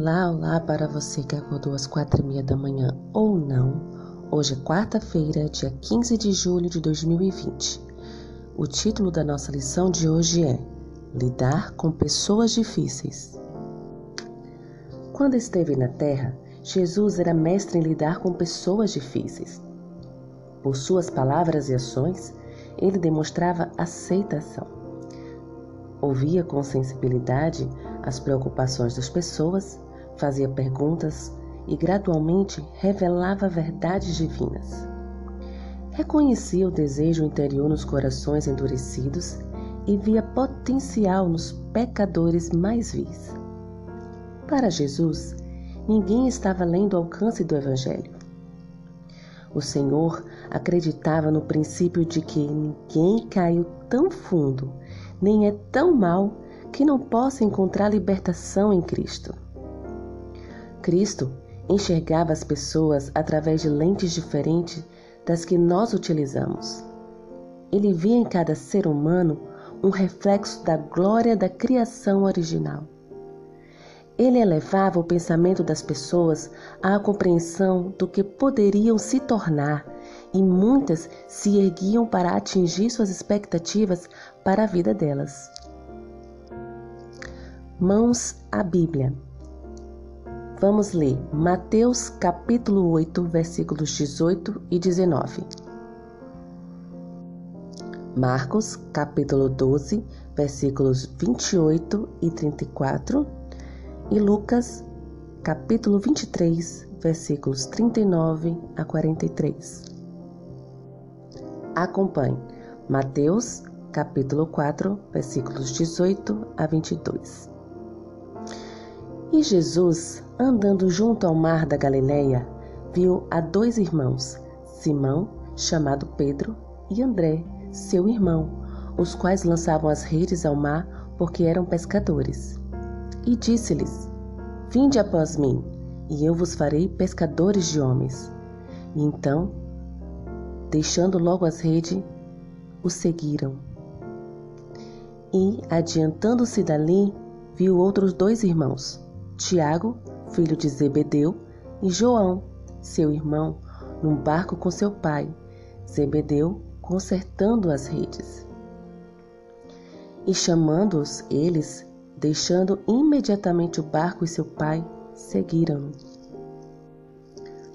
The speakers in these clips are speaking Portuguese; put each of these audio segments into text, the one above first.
Olá, olá para você que acordou às quatro e meia da manhã ou não. Hoje é quarta-feira, dia 15 de julho de 2020. O título da nossa lição de hoje é Lidar com pessoas difíceis. Quando esteve na Terra, Jesus era mestre em lidar com pessoas difíceis. Por suas palavras e ações, ele demonstrava aceitação Ouvia com sensibilidade as preocupações das pessoas, fazia perguntas e gradualmente revelava verdades divinas. Reconhecia o desejo interior nos corações endurecidos e via potencial nos pecadores mais vis. Para Jesus, ninguém estava além do alcance do Evangelho. O Senhor acreditava no princípio de que ninguém caiu tão fundo nem é tão mal que não possa encontrar libertação em Cristo. Cristo enxergava as pessoas através de lentes diferentes das que nós utilizamos. Ele via em cada ser humano um reflexo da glória da criação original. Ele elevava o pensamento das pessoas à compreensão do que poderiam se tornar e muitas se erguiam para atingir suas expectativas para a vida delas. Mãos à Bíblia. Vamos ler Mateus capítulo 8, versículos 18 e 19. Marcos capítulo 12, versículos 28 e 34 e Lucas capítulo 23, versículos 39 a 43. Acompanhe Mateus, capítulo 4, versículos 18 a 22. E Jesus, andando junto ao mar da Galileia, viu a dois irmãos, Simão, chamado Pedro, e André, seu irmão, os quais lançavam as redes ao mar porque eram pescadores. E disse-lhes: Vinde após mim, e eu vos farei pescadores de homens. E então deixando logo as redes, o seguiram. E, adiantando-se dali, viu outros dois irmãos, Tiago, filho de Zebedeu, e João, seu irmão, num barco com seu pai, Zebedeu, consertando as redes. E chamando-os, eles, deixando imediatamente o barco e seu pai, seguiram-no.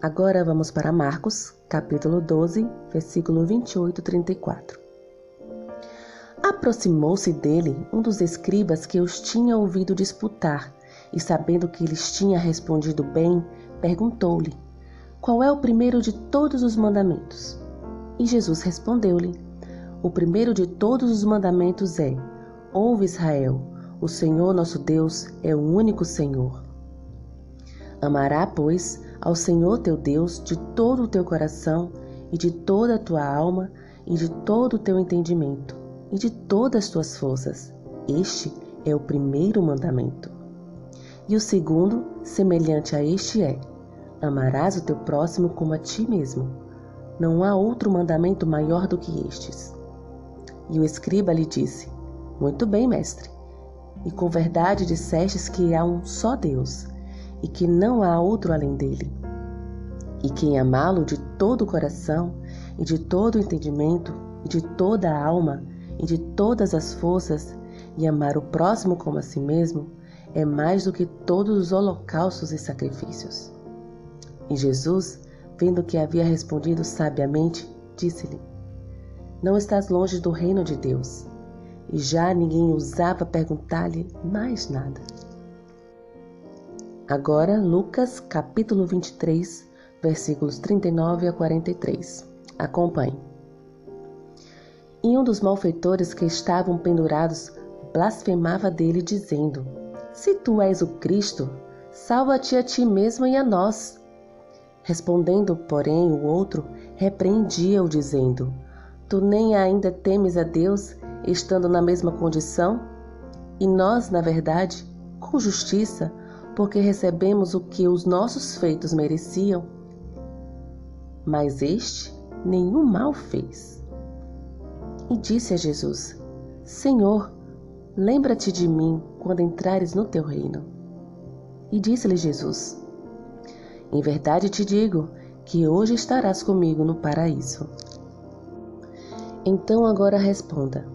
Agora vamos para Marcos, capítulo 12, versículo 28 e 34. Aproximou-se dele um dos escribas que os tinha ouvido disputar, e sabendo que lhes tinha respondido bem, perguntou-lhe: Qual é o primeiro de todos os mandamentos? E Jesus respondeu-lhe: O primeiro de todos os mandamentos é: Ouve Israel, o Senhor nosso Deus é o único Senhor. Amará, pois, ao Senhor teu Deus de todo o teu coração e de toda a tua alma e de todo o teu entendimento e de todas as tuas forças. Este é o primeiro mandamento. E o segundo, semelhante a este, é: Amarás o teu próximo como a ti mesmo. Não há outro mandamento maior do que estes. E o escriba lhe disse: Muito bem, mestre. E com verdade dissestes que há um só Deus e que não há outro além dele. E quem amá-lo de todo o coração, e de todo o entendimento, e de toda a alma, e de todas as forças, e amar o próximo como a si mesmo, é mais do que todos os holocaustos e sacrifícios. E Jesus, vendo que havia respondido sabiamente, disse-lhe: Não estás longe do reino de Deus. E já ninguém ousava perguntar-lhe mais nada. Agora, Lucas capítulo 23, versículos 39 a 43. Acompanhe. E um dos malfeitores que estavam pendurados blasfemava dele, dizendo: Se tu és o Cristo, salva-te a ti mesmo e a nós. Respondendo, porém, o outro repreendia-o, dizendo: Tu nem ainda temes a Deus, estando na mesma condição? E nós, na verdade, com justiça, porque recebemos o que os nossos feitos mereciam. Mas este nenhum mal fez. E disse a Jesus: Senhor, lembra-te de mim quando entrares no teu reino. E disse-lhe Jesus: Em verdade te digo que hoje estarás comigo no paraíso. Então agora responda: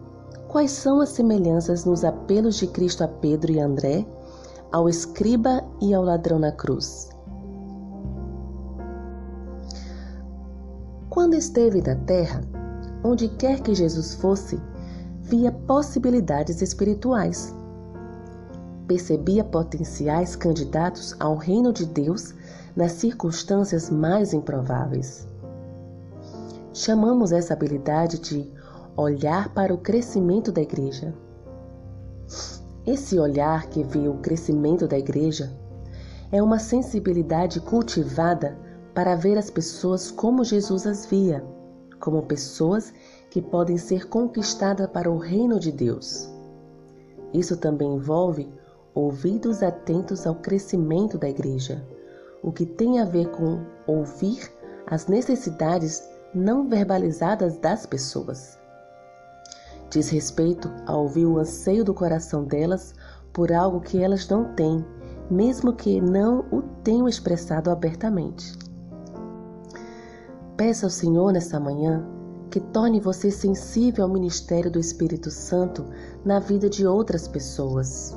quais são as semelhanças nos apelos de Cristo a Pedro e André, ao escriba e ao ladrão na cruz? Quando esteve na terra, onde quer que Jesus fosse, via possibilidades espirituais. Percebia potenciais candidatos ao reino de Deus nas circunstâncias mais improváveis. Chamamos essa habilidade de olhar para o crescimento da igreja. Esse olhar que vê o crescimento da igreja é uma sensibilidade cultivada para ver as pessoas como Jesus as via, como pessoas que podem ser conquistadas para o reino de Deus. Isso também envolve ouvidos atentos ao crescimento da igreja, o que tem a ver com ouvir as necessidades não verbalizadas das pessoas. Diz respeito a ouvir o anseio do coração delas por algo que elas não têm, mesmo que não o tenham expressado abertamente. Peça ao Senhor nesta manhã que torne você sensível ao ministério do Espírito Santo na vida de outras pessoas.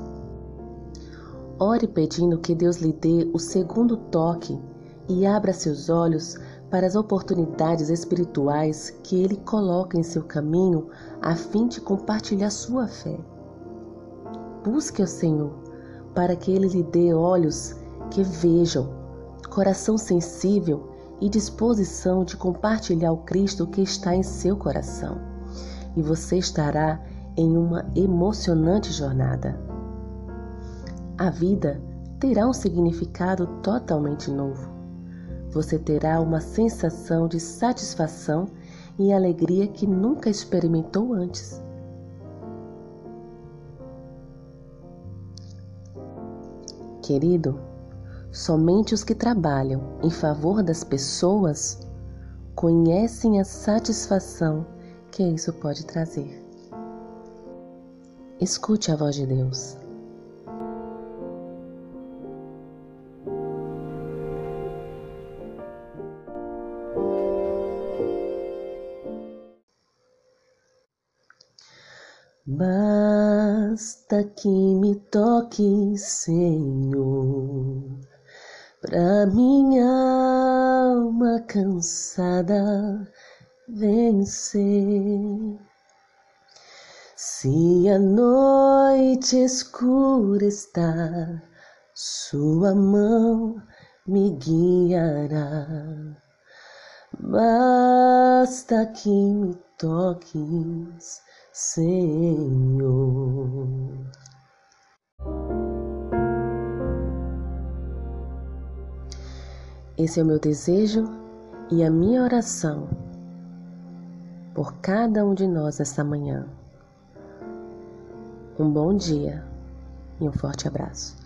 Ore pedindo que Deus lhe dê o segundo toque e abra seus olhos para as oportunidades espirituais que Ele coloca em seu caminho a fim de compartilhar sua fé. Busque o Senhor para que Ele lhe dê olhos que vejam, coração sensível e disposição de compartilhar o Cristo que está em seu coração. E você estará em uma emocionante jornada. A vida terá um significado totalmente novo você terá uma sensação de satisfação e alegria que nunca experimentou antes. Querido, somente os que trabalham em favor das pessoas conhecem a satisfação que isso pode trazer. Escute a voz de Deus. Basta que me toque, Senhor, pra minha alma cansada vencer. Se a noite escura está, Sua mão me guiará. Basta que me toques Senhor. Esse é o meu desejo e a minha oração por cada um de nós esta manhã. Um bom dia e um forte abraço.